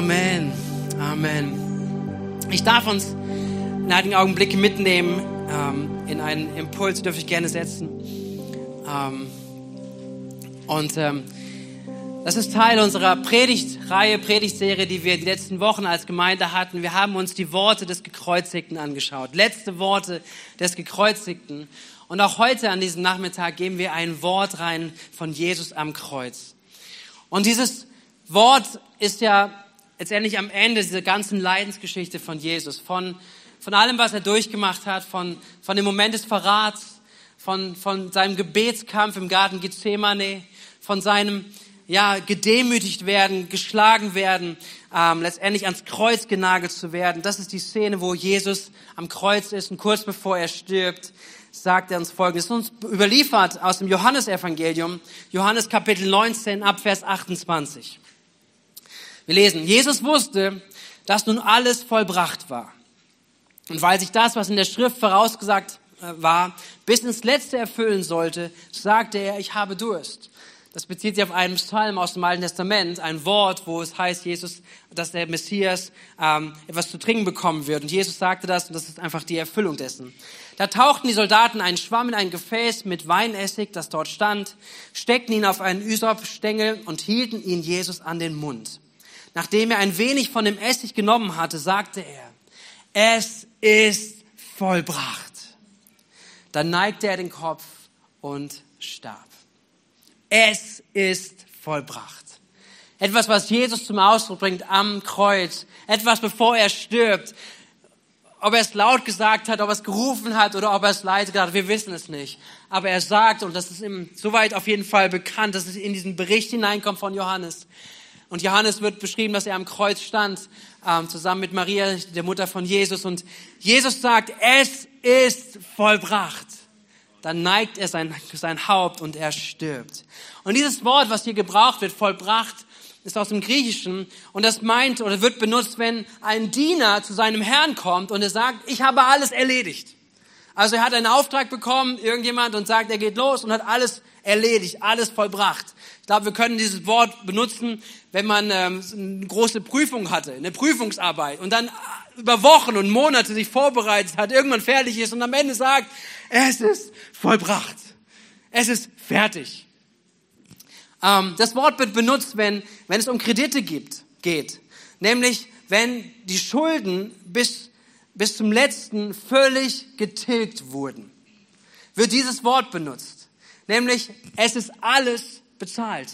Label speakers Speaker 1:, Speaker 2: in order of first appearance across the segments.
Speaker 1: Amen. Amen. Ich darf uns in einigen Augenblicken mitnehmen ähm, in einen Impuls, dürfe ich gerne setzen. Ähm, und ähm, das ist Teil unserer Predigtreihe, Predigtserie, die wir die letzten Wochen als Gemeinde hatten. Wir haben uns die Worte des Gekreuzigten angeschaut. Letzte Worte des Gekreuzigten. Und auch heute an diesem Nachmittag geben wir ein Wort rein von Jesus am Kreuz. Und dieses Wort ist ja letztendlich am Ende dieser ganzen Leidensgeschichte von Jesus, von, von allem, was er durchgemacht hat, von, von dem Moment des Verrats, von, von seinem Gebetskampf im Garten Gethsemane, von seinem ja, gedemütigt werden, geschlagen werden, ähm, letztendlich ans Kreuz genagelt zu werden. Das ist die Szene, wo Jesus am Kreuz ist und kurz bevor er stirbt, sagt er uns Folgendes. Uns überliefert aus dem Johannesevangelium, Johannes Kapitel 19 ab Vers 28. Wir lesen, Jesus wusste, dass nun alles vollbracht war. Und weil sich das, was in der Schrift vorausgesagt äh, war, bis ins Letzte erfüllen sollte, sagte er, ich habe Durst. Das bezieht sich auf einen Psalm aus dem Alten Testament, ein Wort, wo es heißt, Jesus, dass der Messias ähm, etwas zu trinken bekommen wird. Und Jesus sagte das und das ist einfach die Erfüllung dessen. Da tauchten die Soldaten einen Schwamm in ein Gefäß mit Weinessig, das dort stand, steckten ihn auf einen Ysopstängel und hielten ihn Jesus an den Mund. Nachdem er ein wenig von dem Essig genommen hatte, sagte er, es ist vollbracht. Dann neigte er den Kopf und starb. Es ist vollbracht. Etwas, was Jesus zum Ausdruck bringt am Kreuz. Etwas, bevor er stirbt. Ob er es laut gesagt hat, ob er es gerufen hat oder ob er es leise gesagt hat, wir wissen es nicht. Aber er sagt, und das ist ihm soweit auf jeden Fall bekannt, dass es in diesen Bericht hineinkommt von Johannes. Und Johannes wird beschrieben, dass er am Kreuz stand, ähm, zusammen mit Maria, der Mutter von Jesus. Und Jesus sagt, es ist vollbracht dann neigt er sein, sein Haupt und er stirbt. Und dieses Wort, was hier gebraucht wird, vollbracht, ist aus dem Griechischen und das meint oder wird benutzt, wenn ein Diener zu seinem Herrn kommt und er sagt, ich habe alles erledigt. Also er hat einen Auftrag bekommen, irgendjemand, und sagt, er geht los und hat alles erledigt, alles vollbracht. Glaube, wir können dieses Wort benutzen, wenn man ähm, eine große Prüfung hatte, eine Prüfungsarbeit und dann über Wochen und Monate sich vorbereitet hat, irgendwann fertig ist und am Ende sagt, es ist vollbracht. Es ist fertig. Ähm, das Wort wird benutzt, wenn, wenn es um Kredite gibt, geht. Nämlich, wenn die Schulden bis, bis zum letzten völlig getilgt wurden. Wird dieses Wort benutzt. Nämlich, es ist alles bezahlt.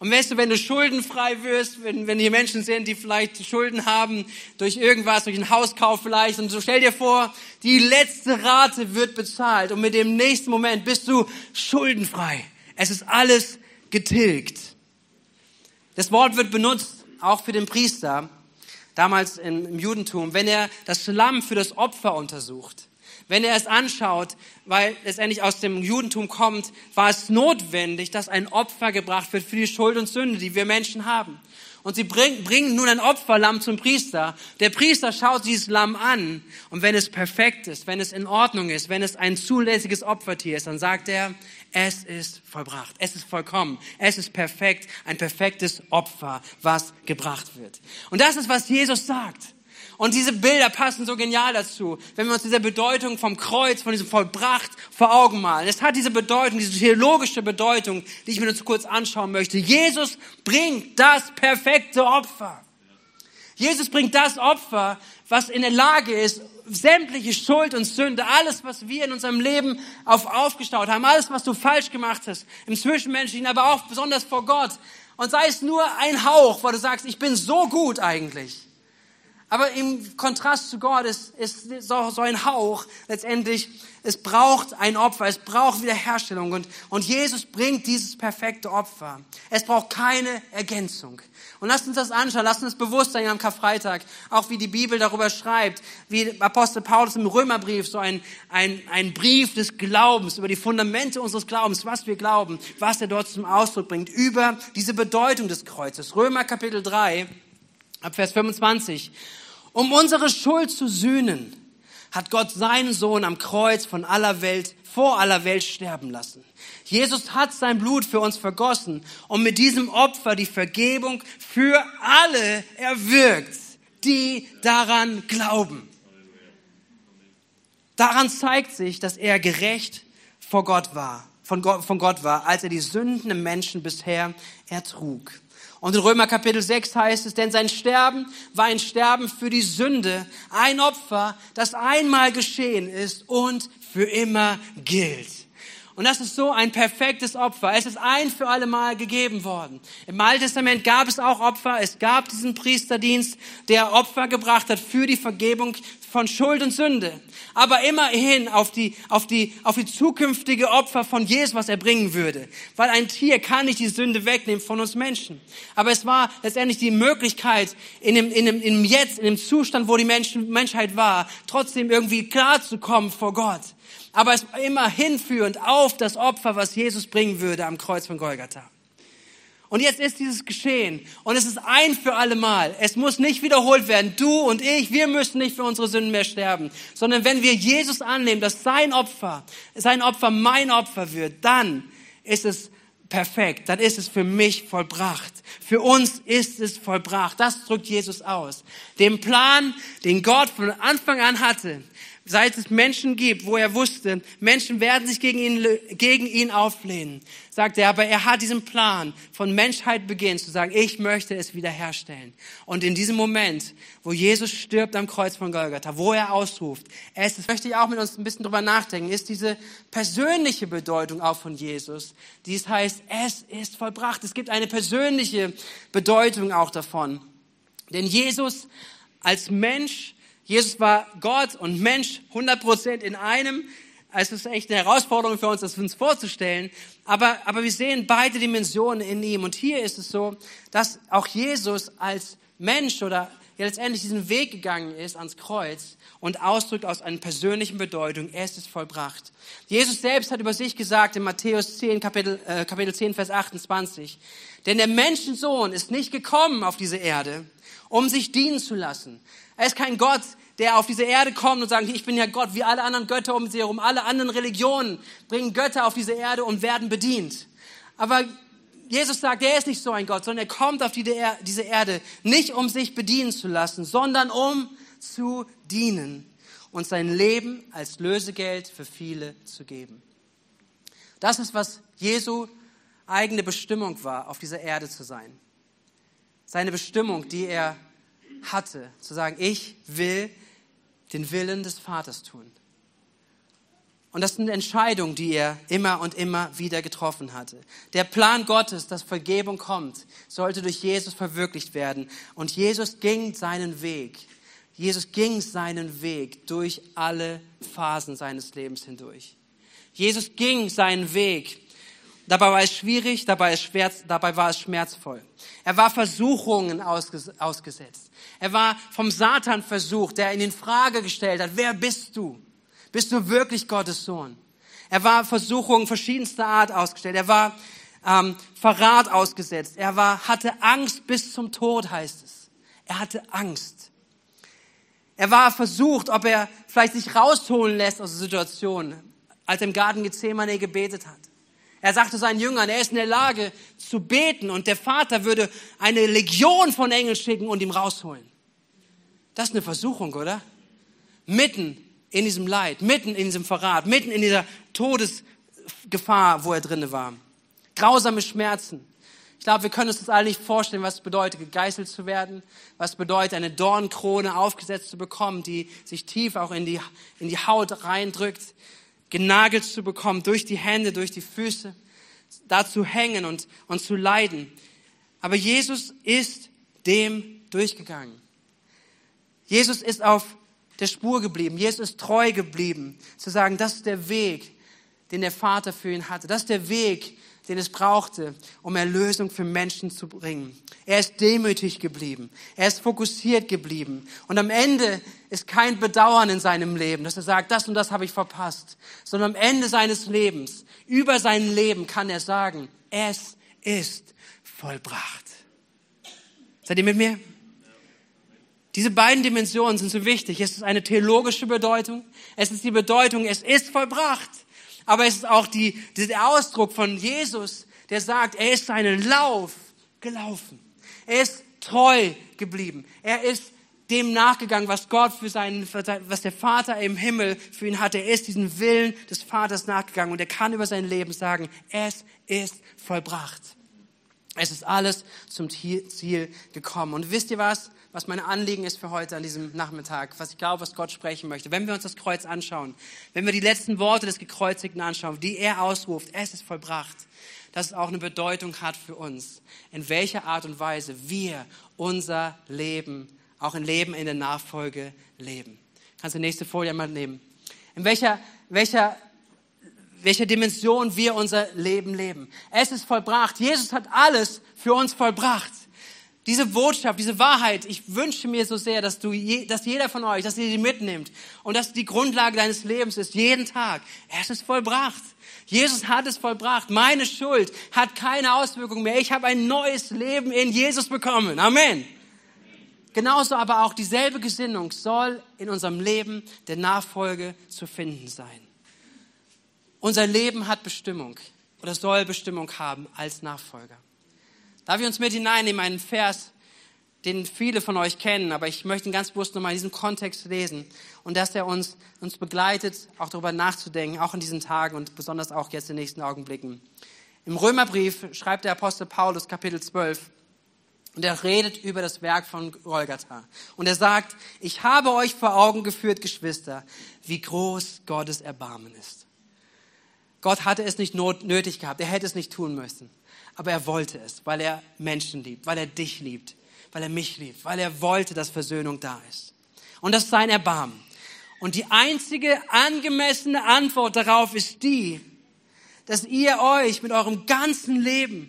Speaker 1: Und weißt du, wenn du schuldenfrei wirst, wenn, wenn hier Menschen sind, die vielleicht Schulden haben durch irgendwas, durch einen Hauskauf vielleicht, und so stell dir vor, die letzte Rate wird bezahlt und mit dem nächsten Moment bist du schuldenfrei. Es ist alles getilgt. Das Wort wird benutzt auch für den Priester, damals im Judentum, wenn er das Lamm für das Opfer untersucht. Wenn er es anschaut, weil letztendlich aus dem Judentum kommt, war es notwendig, dass ein Opfer gebracht wird für die Schuld und Sünde, die wir Menschen haben. Und sie bringen, bringen nun ein Opferlamm zum Priester. Der Priester schaut dieses Lamm an und wenn es perfekt ist, wenn es in Ordnung ist, wenn es ein zulässiges Opfertier ist, dann sagt er, es ist vollbracht, es ist vollkommen, es ist perfekt, ein perfektes Opfer, was gebracht wird. Und das ist, was Jesus sagt. Und diese Bilder passen so genial dazu, wenn wir uns diese Bedeutung vom Kreuz, von diesem Vollbracht vor Augen malen. Es hat diese Bedeutung, diese theologische Bedeutung, die ich mir nur kurz anschauen möchte. Jesus bringt das perfekte Opfer. Jesus bringt das Opfer, was in der Lage ist, sämtliche Schuld und Sünde, alles, was wir in unserem Leben auf, aufgestaut haben, alles, was du falsch gemacht hast, im Zwischenmenschlichen, aber auch besonders vor Gott. Und sei es nur ein Hauch, wo du sagst, ich bin so gut eigentlich. Aber im Kontrast zu Gott ist, ist so, so ein Hauch letztendlich, es braucht ein Opfer, es braucht Wiederherstellung und, und Jesus bringt dieses perfekte Opfer. Es braucht keine Ergänzung. Und lasst uns das anschauen, lasst uns bewusst sein am Karfreitag, auch wie die Bibel darüber schreibt, wie Apostel Paulus im Römerbrief, so ein, ein, ein Brief des Glaubens, über die Fundamente unseres Glaubens, was wir glauben, was er dort zum Ausdruck bringt, über diese Bedeutung des Kreuzes. Römer Kapitel 3, ab Vers 25 um unsere Schuld zu sühnen, hat Gott seinen Sohn am Kreuz von aller Welt, vor aller Welt sterben lassen. Jesus hat sein Blut für uns vergossen und mit diesem Opfer die Vergebung für alle erwirkt, die daran glauben. Daran zeigt sich, dass er gerecht vor Gott war, von Gott, von Gott war, als er die Sünden im Menschen bisher ertrug. Und in Römer Kapitel 6 heißt es, denn sein Sterben war ein Sterben für die Sünde, ein Opfer, das einmal geschehen ist und für immer gilt. Und das ist so ein perfektes Opfer. Es ist ein für alle Mal gegeben worden. Im Alten Testament gab es auch Opfer. Es gab diesen Priesterdienst, der Opfer gebracht hat für die Vergebung von Schuld und Sünde. Aber immerhin auf die, auf die, auf die zukünftige Opfer von Jesus, was er bringen würde. Weil ein Tier kann nicht die Sünde wegnehmen von uns Menschen. Aber es war letztendlich die Möglichkeit, in dem, in dem, in dem Jetzt, in dem Zustand, wo die Menschen, Menschheit war, trotzdem irgendwie klar zu kommen vor Gott aber es war immer hinführend auf das Opfer, was Jesus bringen würde am Kreuz von Golgatha. Und jetzt ist dieses geschehen und es ist ein für alle Mal. Es muss nicht wiederholt werden. Du und ich, wir müssen nicht für unsere Sünden mehr sterben, sondern wenn wir Jesus annehmen, dass sein Opfer, sein Opfer mein Opfer wird, dann ist es perfekt. Dann ist es für mich vollbracht. Für uns ist es vollbracht. Das drückt Jesus aus. Den Plan, den Gott von Anfang an hatte, seit es Menschen gibt, wo er wusste, Menschen werden sich gegen ihn, gegen ihn auflehnen, sagt er, aber er hat diesen Plan von Menschheit beginnt zu sagen, ich möchte es wiederherstellen. Und in diesem Moment, wo Jesus stirbt am Kreuz von Golgatha, wo er ausruft, es das möchte ich auch mit uns ein bisschen drüber nachdenken, ist diese persönliche Bedeutung auch von Jesus. Dies heißt, es ist vollbracht. Es gibt eine persönliche Bedeutung auch davon. Denn Jesus als Mensch Jesus war Gott und Mensch 100% in einem. Es ist echt eine Herausforderung für uns, das uns vorzustellen. Aber, aber wir sehen beide Dimensionen in ihm. Und hier ist es so, dass auch Jesus als Mensch oder ja letztendlich diesen Weg gegangen ist ans Kreuz und ausdrückt aus einer persönlichen Bedeutung, es ist vollbracht. Jesus selbst hat über sich gesagt in Matthäus 10, Kapitel, äh, Kapitel 10, Vers 28, denn der Menschensohn ist nicht gekommen auf diese Erde, um sich dienen zu lassen. Er ist kein Gott, der auf diese Erde kommt und sagt, ich bin ja Gott, wie alle anderen Götter um sie herum. Alle anderen Religionen bringen Götter auf diese Erde und werden bedient. Aber Jesus sagt, er ist nicht so ein Gott, sondern er kommt auf diese Erde nicht um sich bedienen zu lassen, sondern um zu dienen und sein Leben als Lösegeld für viele zu geben. Das ist, was Jesu eigene Bestimmung war, auf dieser Erde zu sein. Seine Bestimmung, die er hatte, zu sagen, ich will den Willen des Vaters tun. Und das sind Entscheidungen, die er immer und immer wieder getroffen hatte. Der Plan Gottes, dass Vergebung kommt, sollte durch Jesus verwirklicht werden. Und Jesus ging seinen Weg. Jesus ging seinen Weg durch alle Phasen seines Lebens hindurch. Jesus ging seinen Weg Dabei war es schwierig, dabei, es schwer, dabei war es schmerzvoll. Er war Versuchungen ausgesetzt. Er war vom Satan versucht, der ihn in Frage gestellt hat, wer bist du? Bist du wirklich Gottes Sohn? Er war Versuchungen verschiedenster Art ausgestellt. Er war ähm, Verrat ausgesetzt. Er war, hatte Angst bis zum Tod, heißt es. Er hatte Angst. Er war versucht, ob er vielleicht sich rausholen lässt aus der Situation, als er im Garten Gethsemane gebetet hat. Er sagte seinen Jüngern, er ist in der Lage zu beten und der Vater würde eine Legion von Engeln schicken und ihm rausholen. Das ist eine Versuchung, oder? Mitten in diesem Leid, mitten in diesem Verrat, mitten in dieser Todesgefahr, wo er drinne war. Grausame Schmerzen. Ich glaube, wir können uns das alle nicht vorstellen, was es bedeutet, gegeißelt zu werden, was es bedeutet, eine Dornkrone aufgesetzt zu bekommen, die sich tief auch in die, in die Haut reindrückt genagelt zu bekommen, durch die Hände, durch die Füße, da zu hängen und, und zu leiden. Aber Jesus ist dem durchgegangen. Jesus ist auf der Spur geblieben. Jesus ist treu geblieben, zu sagen, das ist der Weg, den der Vater für ihn hatte. Das ist der Weg, den es brauchte, um Erlösung für Menschen zu bringen. Er ist demütig geblieben. Er ist fokussiert geblieben. Und am Ende ist kein Bedauern in seinem Leben, dass er sagt, das und das habe ich verpasst, sondern am Ende seines Lebens, über sein Leben kann er sagen, es ist vollbracht. Seid ihr mit mir? Diese beiden Dimensionen sind so wichtig. Es ist eine theologische Bedeutung. Es ist die Bedeutung, es ist vollbracht. Aber es ist auch die, der Ausdruck von Jesus, der sagt, er ist seinen Lauf gelaufen. Er ist treu geblieben. Er ist dem nachgegangen, was Gott für seinen, was der Vater im Himmel für ihn hatte. Er ist diesen Willen des Vaters nachgegangen und er kann über sein Leben sagen, es ist vollbracht. Es ist alles zum Ziel gekommen. Und wisst ihr was? Was mein Anliegen ist für heute an diesem Nachmittag, was ich glaube, was Gott sprechen möchte. Wenn wir uns das Kreuz anschauen, wenn wir die letzten Worte des Gekreuzigten anschauen, die er ausruft, es ist vollbracht, dass es auch eine Bedeutung hat für uns, in welcher Art und Weise wir unser Leben, auch ein Leben in der Nachfolge leben. Kannst du die nächste Folie mal nehmen? In welcher, welcher welcher Dimension wir unser Leben leben. Es ist vollbracht. Jesus hat alles für uns vollbracht. Diese Botschaft, diese Wahrheit, ich wünsche mir so sehr, dass du, dass jeder von euch, dass ihr die mitnimmt und dass die Grundlage deines Lebens ist, jeden Tag. Es ist vollbracht. Jesus hat es vollbracht. Meine Schuld hat keine Auswirkung mehr. Ich habe ein neues Leben in Jesus bekommen. Amen. Genauso aber auch dieselbe Gesinnung soll in unserem Leben der Nachfolge zu finden sein. Unser Leben hat Bestimmung oder soll Bestimmung haben als Nachfolger. Darf ich uns mit hineinnehmen, einen Vers, den viele von euch kennen, aber ich möchte ihn ganz bewusst nochmal in diesem Kontext lesen und dass er uns, uns begleitet, auch darüber nachzudenken, auch in diesen Tagen und besonders auch jetzt in den nächsten Augenblicken. Im Römerbrief schreibt der Apostel Paulus Kapitel 12 und er redet über das Werk von Golgatha. Und er sagt, ich habe euch vor Augen geführt, Geschwister, wie groß Gottes Erbarmen ist. Gott hatte es nicht nötig gehabt, er hätte es nicht tun müssen. Aber er wollte es, weil er Menschen liebt, weil er dich liebt, weil er mich liebt, weil er wollte, dass Versöhnung da ist. Und das ist sein Erbarmen. Und die einzige angemessene Antwort darauf ist die, dass ihr euch mit eurem ganzen Leben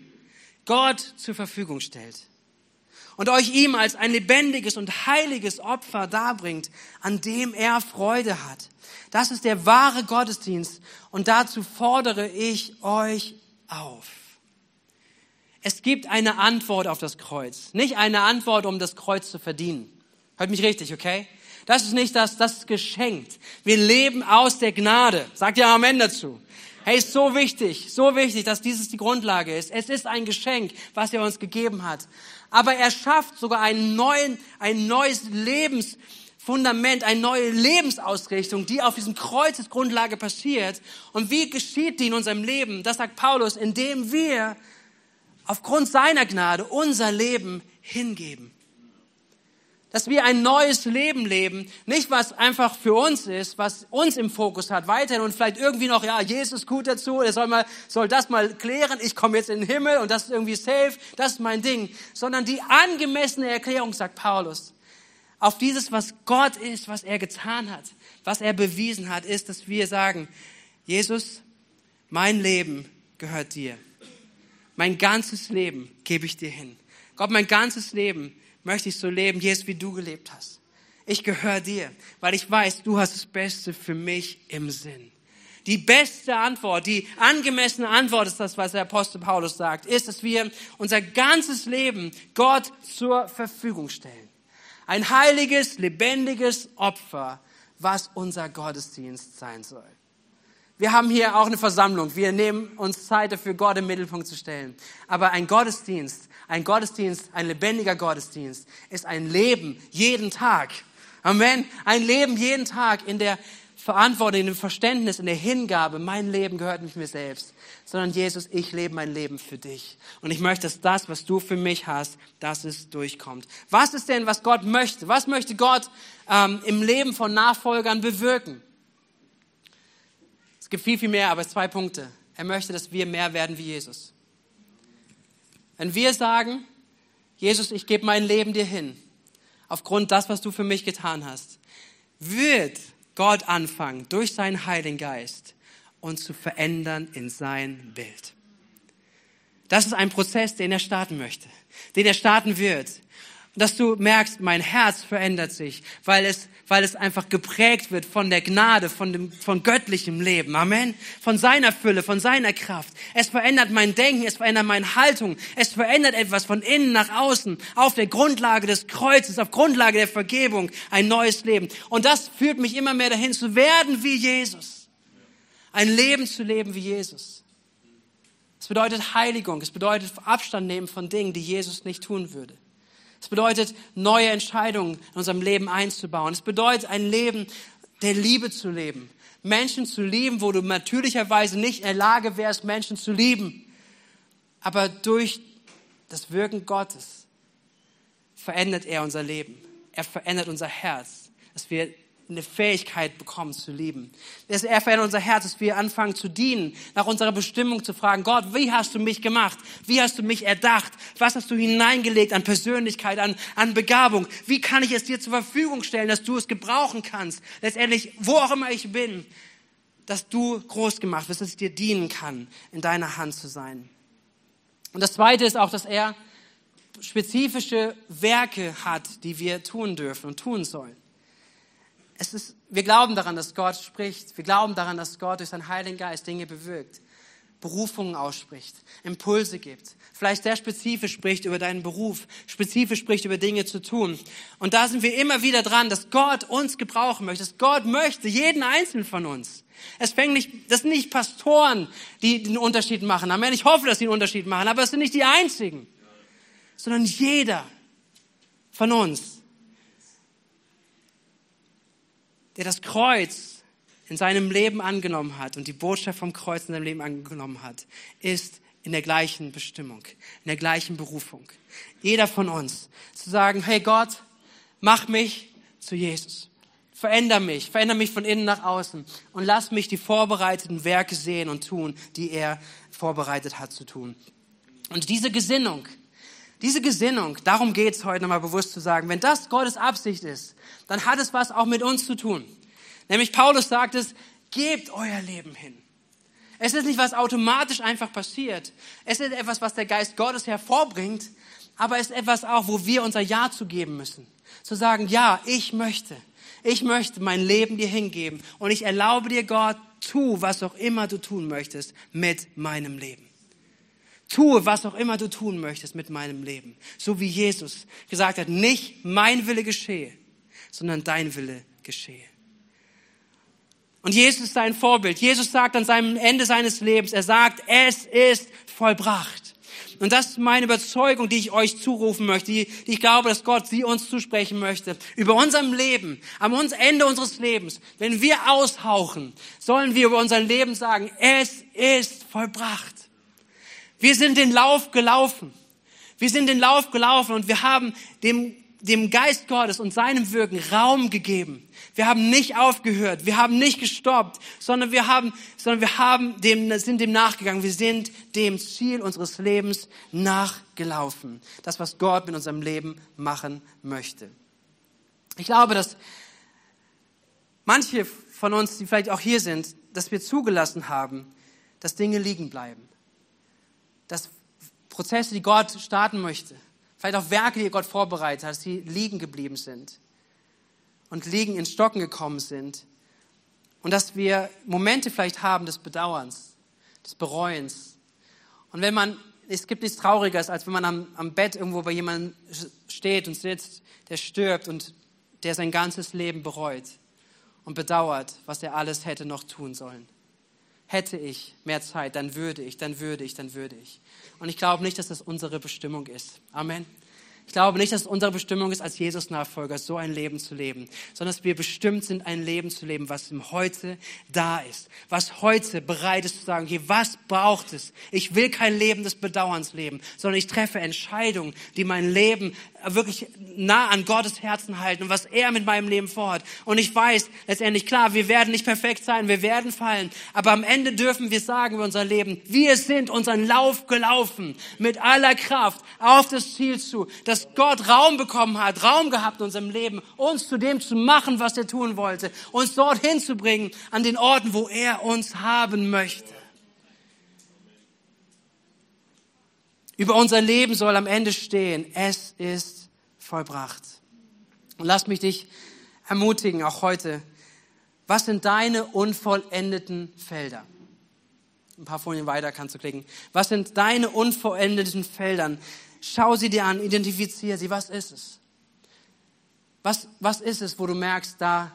Speaker 1: Gott zur Verfügung stellt und euch ihm als ein lebendiges und heiliges Opfer darbringt, an dem er Freude hat. Das ist der wahre Gottesdienst und dazu fordere ich euch auf. Es gibt eine Antwort auf das Kreuz, nicht eine Antwort, um das Kreuz zu verdienen. Hört mich richtig, okay? Das ist nicht das, das ist geschenkt. Wir leben aus der Gnade. Sagt ja Amen dazu. Hey, ist so wichtig, so wichtig, dass dieses die Grundlage ist. Es ist ein Geschenk, was er uns gegeben hat. Aber er schafft sogar einen neuen, ein neues Lebens, Fundament, eine neue Lebensausrichtung, die auf diesem Kreuzesgrundlage passiert. Und wie geschieht die in unserem Leben? Das sagt Paulus, indem wir aufgrund seiner Gnade unser Leben hingeben. Dass wir ein neues Leben leben, nicht was einfach für uns ist, was uns im Fokus hat, weiterhin und vielleicht irgendwie noch, ja, Jesus gut dazu, er soll mal, soll das mal klären, ich komme jetzt in den Himmel und das ist irgendwie safe, das ist mein Ding, sondern die angemessene Erklärung, sagt Paulus, auf dieses, was Gott ist, was er getan hat, was er bewiesen hat, ist, dass wir sagen, Jesus, mein Leben gehört dir. Mein ganzes Leben gebe ich dir hin. Gott, mein ganzes Leben möchte ich so leben, Jesus, wie du gelebt hast. Ich gehöre dir, weil ich weiß, du hast das Beste für mich im Sinn. Die beste Antwort, die angemessene Antwort ist das, was der Apostel Paulus sagt, ist, dass wir unser ganzes Leben Gott zur Verfügung stellen. Ein heiliges, lebendiges Opfer, was unser Gottesdienst sein soll. Wir haben hier auch eine Versammlung. Wir nehmen uns Zeit dafür, Gott im Mittelpunkt zu stellen. Aber ein Gottesdienst, ein Gottesdienst, ein lebendiger Gottesdienst ist ein Leben jeden Tag. Amen. Ein Leben jeden Tag in der Verantwortung, in dem Verständnis, in der Hingabe. Mein Leben gehört nicht mir selbst sondern Jesus, ich lebe mein Leben für dich. Und ich möchte, dass das, was du für mich hast, dass es durchkommt. Was ist denn, was Gott möchte? Was möchte Gott ähm, im Leben von Nachfolgern bewirken? Es gibt viel, viel mehr, aber zwei Punkte. Er möchte, dass wir mehr werden wie Jesus. Wenn wir sagen, Jesus, ich gebe mein Leben dir hin, aufgrund das, was du für mich getan hast, wird Gott anfangen, durch seinen Heiligen Geist, uns zu verändern in sein Bild. Das ist ein Prozess, den er starten möchte, den er starten wird. Dass du merkst, mein Herz verändert sich, weil es, weil es einfach geprägt wird von der Gnade, von dem, von göttlichem Leben. Amen. Von seiner Fülle, von seiner Kraft. Es verändert mein Denken, es verändert meine Haltung. Es verändert etwas von innen nach außen auf der Grundlage des Kreuzes, auf Grundlage der Vergebung, ein neues Leben. Und das führt mich immer mehr dahin zu werden wie Jesus. Ein Leben zu leben wie Jesus. Es bedeutet Heiligung. Es bedeutet Abstand nehmen von Dingen, die Jesus nicht tun würde. Es bedeutet, neue Entscheidungen in unserem Leben einzubauen. Es bedeutet, ein Leben der Liebe zu leben. Menschen zu lieben, wo du natürlicherweise nicht in der Lage wärst, Menschen zu lieben. Aber durch das Wirken Gottes verändert er unser Leben. Er verändert unser Herz, dass wir eine Fähigkeit bekommen zu lieben. Er verändert unser Herz, dass wir anfangen zu dienen, nach unserer Bestimmung zu fragen, Gott, wie hast du mich gemacht? Wie hast du mich erdacht? Was hast du hineingelegt an Persönlichkeit, an, an Begabung? Wie kann ich es dir zur Verfügung stellen, dass du es gebrauchen kannst? Letztendlich, wo auch immer ich bin, dass du groß gemacht wirst, dass ich dir dienen kann, in deiner Hand zu sein. Und das Zweite ist auch, dass er spezifische Werke hat, die wir tun dürfen und tun sollen es ist, wir glauben daran, dass Gott spricht. Wir glauben daran, dass Gott durch seinen Heiligen Geist Dinge bewirkt, Berufungen ausspricht, Impulse gibt. Vielleicht sehr spezifisch spricht über deinen Beruf, spezifisch spricht über Dinge zu tun. Und da sind wir immer wieder dran, dass Gott uns gebrauchen möchte, dass Gott möchte, jeden einzelnen von uns. Es fängt nicht, das sind nicht Pastoren, die den Unterschied machen. Amen. Ich hoffe, dass sie einen Unterschied machen, aber es sind nicht die einzigen, sondern jeder von uns der das Kreuz in seinem Leben angenommen hat und die Botschaft vom Kreuz in seinem Leben angenommen hat, ist in der gleichen Bestimmung, in der gleichen Berufung. Jeder von uns zu sagen, hey Gott, mach mich zu Jesus. Veränder mich, veränder mich von innen nach außen und lass mich die vorbereiteten Werke sehen und tun, die er vorbereitet hat zu tun. Und diese Gesinnung, diese Gesinnung, darum geht es heute nochmal bewusst zu sagen, wenn das Gottes Absicht ist, dann hat es was auch mit uns zu tun. Nämlich Paulus sagt es, gebt euer Leben hin. Es ist nicht was automatisch einfach passiert. Es ist etwas, was der Geist Gottes hervorbringt, aber es ist etwas auch, wo wir unser Ja zu geben müssen. Zu sagen, ja, ich möchte. Ich möchte mein Leben dir hingeben und ich erlaube dir, Gott, tu, was auch immer du tun möchtest mit meinem Leben. Tue, was auch immer du tun möchtest mit meinem Leben. So wie Jesus gesagt hat, nicht mein Wille geschehe, sondern dein Wille geschehe. Und Jesus ist sein Vorbild. Jesus sagt an seinem Ende seines Lebens, er sagt, es ist vollbracht. Und das ist meine Überzeugung, die ich euch zurufen möchte, die, die ich glaube, dass Gott sie uns zusprechen möchte. Über unserem Leben, am Ende unseres Lebens, wenn wir aushauchen, sollen wir über unser Leben sagen, es ist vollbracht. Wir sind den Lauf gelaufen. Wir sind den Lauf gelaufen und wir haben dem, dem Geist Gottes und seinem Wirken Raum gegeben. Wir haben nicht aufgehört, wir haben nicht gestoppt, sondern wir haben, sondern wir haben dem, sind dem nachgegangen. Wir sind dem Ziel unseres Lebens nachgelaufen. Das, was Gott mit unserem Leben machen möchte. Ich glaube, dass manche von uns, die vielleicht auch hier sind, dass wir zugelassen haben, dass Dinge liegen bleiben Prozesse, die Gott starten möchte, vielleicht auch Werke, die Gott vorbereitet hat, die liegen geblieben sind und liegen in Stocken gekommen sind. Und dass wir Momente vielleicht haben des Bedauerns, des Bereuens. Und wenn man, es gibt nichts Trauriges, als wenn man am, am Bett irgendwo bei jemandem steht und sitzt, der stirbt und der sein ganzes Leben bereut und bedauert, was er alles hätte noch tun sollen hätte ich mehr Zeit, dann würde ich, dann würde ich, dann würde ich. Und ich glaube nicht, dass das unsere Bestimmung ist. Amen. Ich glaube nicht, dass unsere Bestimmung ist, als Jesus-Nachfolger so ein Leben zu leben, sondern dass wir bestimmt sind, ein Leben zu leben, was im Heute da ist, was heute bereit ist zu sagen, okay, was braucht es? Ich will kein Leben des Bedauerns leben, sondern ich treffe Entscheidungen, die mein Leben wirklich nah an Gottes Herzen halten und was er mit meinem Leben vorhat. Und ich weiß letztendlich, klar, wir werden nicht perfekt sein, wir werden fallen, aber am Ende dürfen wir sagen über unser Leben, wir sind unseren Lauf gelaufen mit aller Kraft auf das Ziel zu, dass dass Gott Raum bekommen hat, Raum gehabt in unserem Leben, uns zu dem zu machen, was er tun wollte, uns dorthin zu bringen, an den Orten, wo er uns haben möchte. Über unser Leben soll am Ende stehen, es ist vollbracht. Und lass mich dich ermutigen, auch heute. Was sind deine unvollendeten Felder? Ein paar Folien weiter kannst du klicken. Was sind deine unvollendeten Feldern? Schau sie dir an, identifiziere sie. Was ist es? Was, was ist es, wo du merkst, da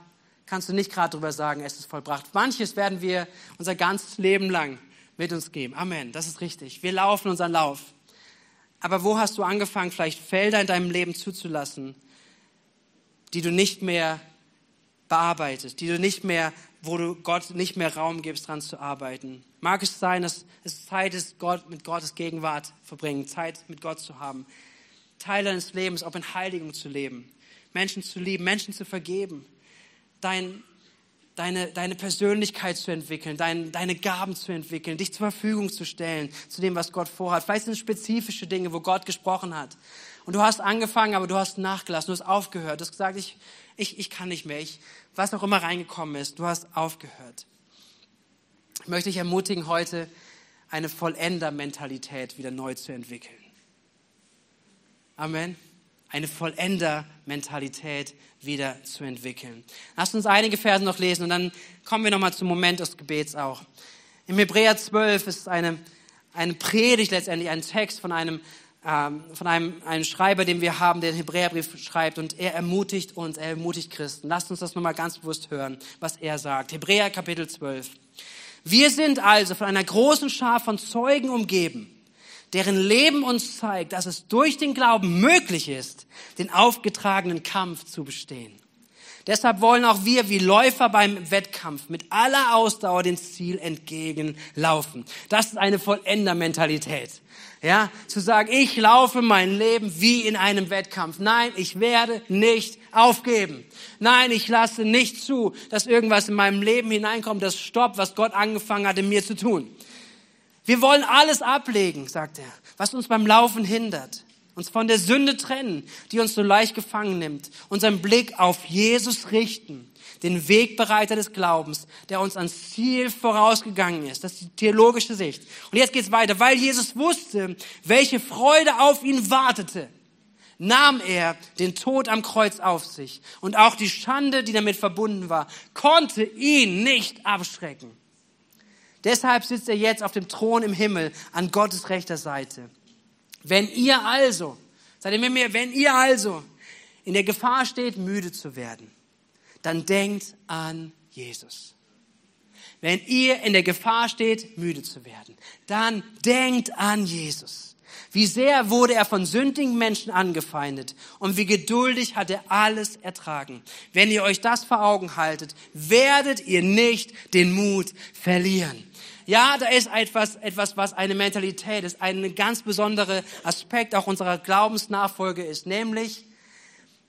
Speaker 1: kannst du nicht gerade drüber sagen, es ist vollbracht. Manches werden wir unser ganzes Leben lang mit uns geben. Amen, das ist richtig. Wir laufen unseren Lauf. Aber wo hast du angefangen, vielleicht Felder in deinem Leben zuzulassen, die du nicht mehr bearbeitest, die du nicht mehr, wo du Gott nicht mehr Raum gibst, dran zu arbeiten? Mag es sein, dass es Zeit ist, Gott, mit Gottes Gegenwart verbringen, Zeit mit Gott zu haben, Teile deines Lebens, auch in Heiligung zu leben, Menschen zu lieben, Menschen zu vergeben, dein, deine, deine Persönlichkeit zu entwickeln, dein, deine Gaben zu entwickeln, dich zur Verfügung zu stellen zu dem, was Gott vorhat. Vielleicht sind es spezifische Dinge, wo Gott gesprochen hat. Und du hast angefangen, aber du hast nachgelassen, du hast aufgehört. Du hast gesagt, ich, ich, ich kann nicht mehr. Ich, was auch immer reingekommen ist, du hast aufgehört. Ich möchte dich ermutigen, heute eine Vollender-Mentalität wieder neu zu entwickeln. Amen eine Vollender-Mentalität wieder zu entwickeln. Lasst uns einige Verse noch lesen und dann kommen wir nochmal zum Moment des Gebets auch. Im Hebräer 12 ist eine, eine Predigt letztendlich, ein Text von einem, ähm, von einem, einem Schreiber, den wir haben, der den Hebräerbrief schreibt und er ermutigt uns, er ermutigt Christen. Lasst uns das nochmal ganz bewusst hören, was er sagt. Hebräer Kapitel 12. Wir sind also von einer großen Schar von Zeugen umgeben deren Leben uns zeigt, dass es durch den Glauben möglich ist, den aufgetragenen Kampf zu bestehen. Deshalb wollen auch wir wie Läufer beim Wettkampf mit aller Ausdauer dem Ziel entgegenlaufen. Das ist eine Vollendermentalität. Ja, zu sagen, ich laufe mein Leben wie in einem Wettkampf. Nein, ich werde nicht aufgeben. Nein, ich lasse nicht zu, dass irgendwas in meinem Leben hineinkommt, das stoppt, was Gott angefangen hat, in mir zu tun. Wir wollen alles ablegen, sagt er, was uns beim Laufen hindert, uns von der Sünde trennen, die uns so leicht gefangen nimmt, unseren Blick auf Jesus richten, den Wegbereiter des Glaubens, der uns ans Ziel vorausgegangen ist. Das ist die theologische Sicht. Und jetzt geht's weiter. Weil Jesus wusste, welche Freude auf ihn wartete, nahm er den Tod am Kreuz auf sich und auch die Schande, die damit verbunden war, konnte ihn nicht abschrecken. Deshalb sitzt er jetzt auf dem Thron im Himmel an Gottes rechter Seite. Wenn ihr also, seid ihr mit mir, wenn ihr also in der Gefahr steht, müde zu werden, dann denkt an Jesus. Wenn ihr in der Gefahr steht, müde zu werden, dann denkt an Jesus. Wie sehr wurde er von sündigen Menschen angefeindet und wie geduldig hat er alles ertragen. Wenn ihr euch das vor Augen haltet, werdet ihr nicht den Mut verlieren. Ja, da ist etwas, etwas, was eine Mentalität ist, ein ganz besonderer Aspekt auch unserer Glaubensnachfolge ist, nämlich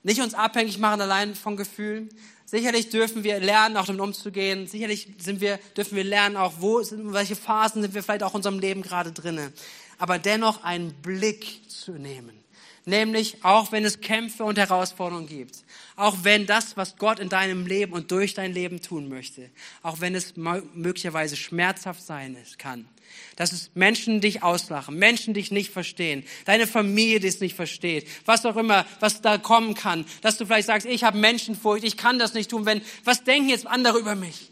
Speaker 1: nicht uns abhängig machen allein von Gefühlen. Sicherlich dürfen wir lernen, auch damit umzugehen. Sicherlich sind wir, dürfen wir lernen, auch wo, sind, welche Phasen sind wir vielleicht auch in unserem Leben gerade drinnen. Aber dennoch einen Blick zu nehmen Nämlich auch wenn es Kämpfe und Herausforderungen gibt, auch wenn das, was Gott in deinem Leben und durch dein Leben tun möchte, auch wenn es möglicherweise schmerzhaft sein kann, dass es Menschen dich auslachen, Menschen dich nicht verstehen, deine Familie dich nicht versteht, was auch immer, was da kommen kann, dass du vielleicht sagst, ich habe Menschenfurcht, ich kann das nicht tun, wenn, was denken jetzt andere über mich?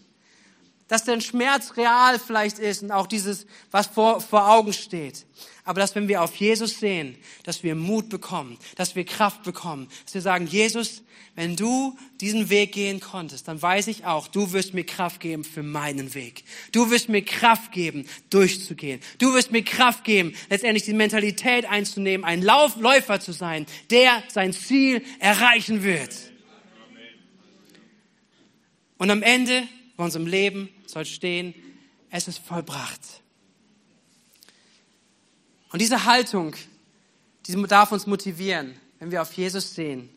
Speaker 1: Dass dein Schmerz real vielleicht ist und auch dieses, was vor, vor Augen steht aber dass wenn wir auf Jesus sehen, dass wir Mut bekommen, dass wir Kraft bekommen, dass wir sagen, Jesus, wenn du diesen Weg gehen konntest, dann weiß ich auch, du wirst mir Kraft geben für meinen Weg. Du wirst mir Kraft geben, durchzugehen. Du wirst mir Kraft geben, letztendlich die Mentalität einzunehmen, ein Lauf Läufer zu sein, der sein Ziel erreichen wird. Und am Ende bei unserem Leben soll stehen, es ist vollbracht. Und diese Haltung, die darf uns motivieren, wenn wir auf Jesus sehen.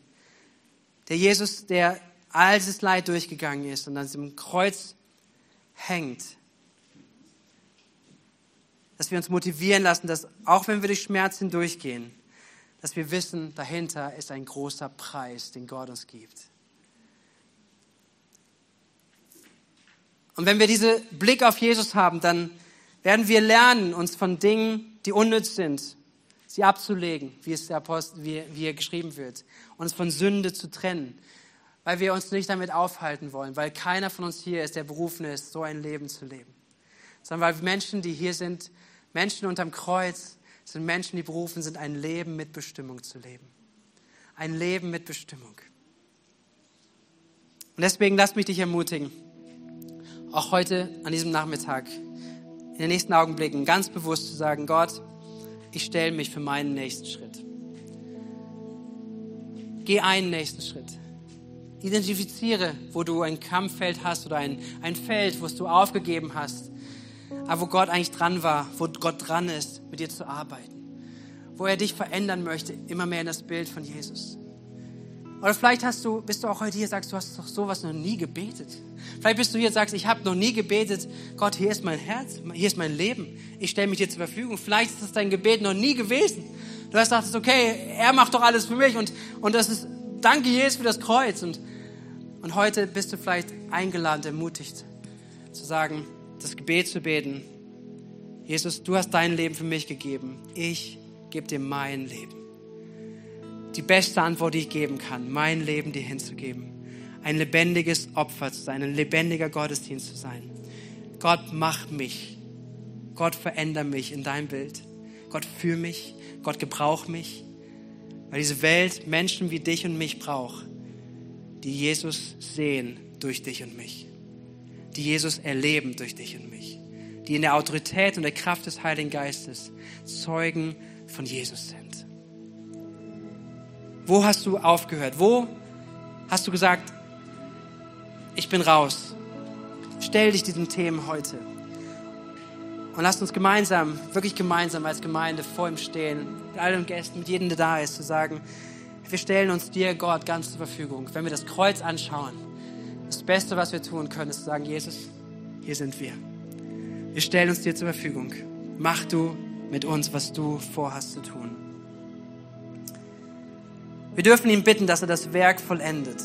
Speaker 1: Der Jesus, der all dieses Leid durchgegangen ist und an diesem Kreuz hängt. Dass wir uns motivieren lassen, dass auch wenn wir durch Schmerz hindurchgehen, dass wir wissen, dahinter ist ein großer Preis, den Gott uns gibt. Und wenn wir diesen Blick auf Jesus haben, dann werden wir lernen, uns von Dingen die unnütz sind, sie abzulegen, wie es der Apostel, wie, wie er geschrieben wird, uns von Sünde zu trennen, weil wir uns nicht damit aufhalten wollen, weil keiner von uns hier ist, der berufen ist, so ein Leben zu leben, sondern weil Menschen, die hier sind, Menschen unterm Kreuz, sind Menschen, die berufen sind, ein Leben mit Bestimmung zu leben. Ein Leben mit Bestimmung. Und deswegen lass mich dich ermutigen, auch heute an diesem Nachmittag, in den nächsten Augenblicken ganz bewusst zu sagen, Gott, ich stelle mich für meinen nächsten Schritt. Geh einen nächsten Schritt. Identifiziere, wo du ein Kampffeld hast oder ein, ein Feld, wo du aufgegeben hast, aber wo Gott eigentlich dran war, wo Gott dran ist, mit dir zu arbeiten. Wo er dich verändern möchte, immer mehr in das Bild von Jesus. Oder vielleicht hast du, bist du auch heute hier, sagst du hast doch sowas noch nie gebetet. Vielleicht bist du hier, sagst, ich habe noch nie gebetet. Gott, hier ist mein Herz, hier ist mein Leben. Ich stelle mich dir zur Verfügung. Vielleicht ist es dein Gebet noch nie gewesen. Du hast gedacht, okay, er macht doch alles für mich und, und das ist, danke Jesus für das Kreuz. Und, und heute bist du vielleicht eingeladen, ermutigt, zu sagen, das Gebet zu beten. Jesus, du hast dein Leben für mich gegeben. Ich gebe dir mein Leben die beste Antwort, die ich geben kann, mein Leben dir hinzugeben. Ein lebendiges Opfer zu sein, ein lebendiger Gottesdienst zu sein. Gott, mach mich. Gott, veränder mich in dein Bild. Gott, führ mich. Gott, gebrauch mich. Weil diese Welt Menschen wie dich und mich braucht, die Jesus sehen durch dich und mich. Die Jesus erleben durch dich und mich. Die in der Autorität und der Kraft des Heiligen Geistes Zeugen von Jesus sind. Wo hast du aufgehört? Wo hast du gesagt, ich bin raus? Stell dich diesen Themen heute. Und lasst uns gemeinsam, wirklich gemeinsam als Gemeinde vor ihm stehen, mit allen Gästen, mit jedem, der da ist, zu sagen, wir stellen uns dir, Gott, ganz zur Verfügung. Wenn wir das Kreuz anschauen, das Beste, was wir tun können, ist zu sagen, Jesus, hier sind wir. Wir stellen uns dir zur Verfügung. Mach du mit uns, was du vorhast zu tun. Wir dürfen ihn bitten, dass er das Werk vollendet.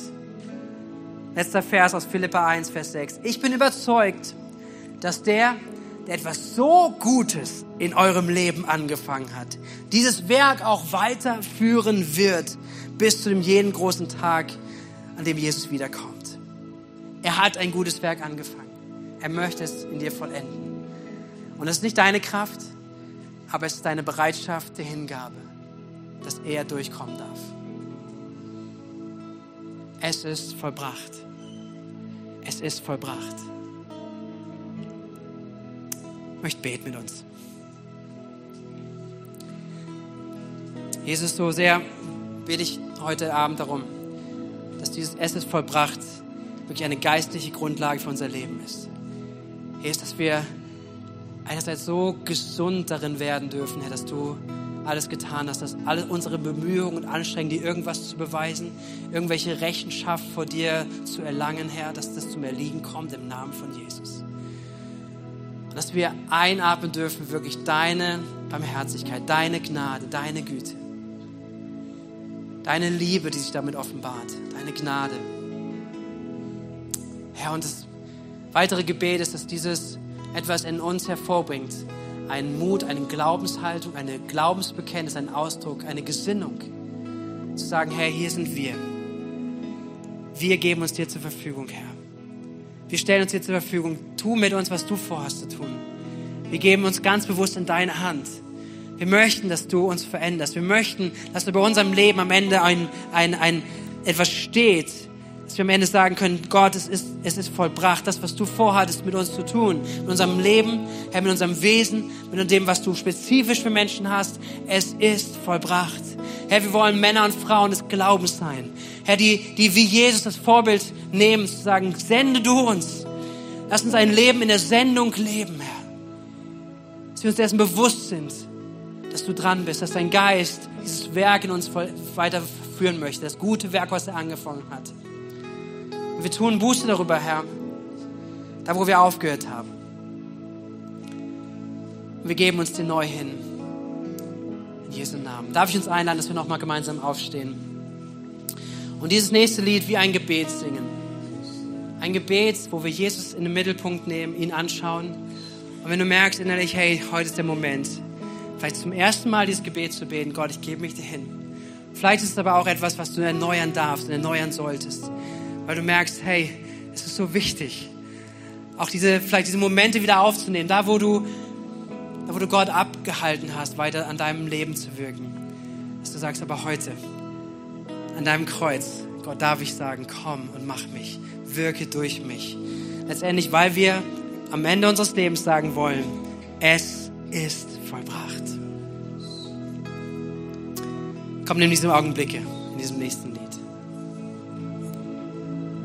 Speaker 1: Letzter Vers aus Philippa 1, Vers 6. Ich bin überzeugt, dass der, der etwas so Gutes in eurem Leben angefangen hat, dieses Werk auch weiterführen wird bis zu dem jeden großen Tag, an dem Jesus wiederkommt. Er hat ein gutes Werk angefangen. Er möchte es in dir vollenden. Und es ist nicht deine Kraft, aber es ist deine Bereitschaft der Hingabe, dass er durchkommen darf es ist vollbracht. Es ist vollbracht. Ich möchte beten mit uns. Jesus, so sehr bitte ich heute Abend darum, dass dieses Es ist vollbracht wirklich eine geistliche Grundlage für unser Leben ist. Hier ist, dass wir einerseits so gesund darin werden dürfen, Herr, dass du alles getan hast, dass alle unsere Bemühungen und Anstrengungen, dir irgendwas zu beweisen, irgendwelche Rechenschaft vor dir zu erlangen, Herr, dass das zum Erliegen kommt im Namen von Jesus. Und dass wir einatmen dürfen, wirklich deine Barmherzigkeit, deine Gnade, deine Güte, deine Liebe, die sich damit offenbart, deine Gnade. Herr, und das weitere Gebet ist, dass dieses etwas in uns hervorbringt, einen Mut, eine Glaubenshaltung, eine Glaubensbekenntnis, einen Ausdruck, eine Gesinnung. Zu sagen, Herr, hier sind wir. Wir geben uns dir zur Verfügung, Herr. Wir stellen uns dir zur Verfügung. Tu mit uns, was du vorhast zu tun. Wir geben uns ganz bewusst in deine Hand. Wir möchten, dass du uns veränderst. Wir möchten, dass über unserem Leben am Ende ein, ein, ein, etwas steht, dass wir am Ende sagen können, Gott, es ist, es ist vollbracht, das, was du vorhattest, mit uns zu tun, mit unserem Leben, Herr, mit unserem Wesen, mit dem, was du spezifisch für Menschen hast, es ist vollbracht. Herr, wir wollen Männer und Frauen des Glaubens sein. Herr, die, die wie Jesus das Vorbild nehmen, zu sagen, sende du uns. Lass uns ein Leben in der Sendung leben, Herr. Dass wir uns dessen bewusst sind, dass du dran bist, dass dein Geist dieses Werk in uns weiterführen möchte, das gute Werk, was er angefangen hat. Und wir tun Buße darüber, Herr, da wo wir aufgehört haben. Und wir geben uns dir neu hin. In Jesu Namen. Darf ich uns einladen, dass wir nochmal gemeinsam aufstehen und dieses nächste Lied wie ein Gebet singen. Ein Gebet, wo wir Jesus in den Mittelpunkt nehmen, ihn anschauen. Und wenn du merkst innerlich, hey, heute ist der Moment, vielleicht zum ersten Mal dieses Gebet zu beten, Gott, ich gebe mich dir hin. Vielleicht ist es aber auch etwas, was du erneuern darfst und erneuern solltest, weil du merkst, hey, es ist so wichtig, auch diese, vielleicht diese Momente wieder aufzunehmen, da wo du, da wo du Gott abgehalten hast, weiter an deinem Leben zu wirken. Dass du sagst, aber heute, an deinem Kreuz, Gott, darf ich sagen, komm und mach mich, wirke durch mich. Letztendlich, weil wir am Ende unseres Lebens sagen wollen, es ist vollbracht. Komm, nimm diese Augenblicke in diesem nächsten.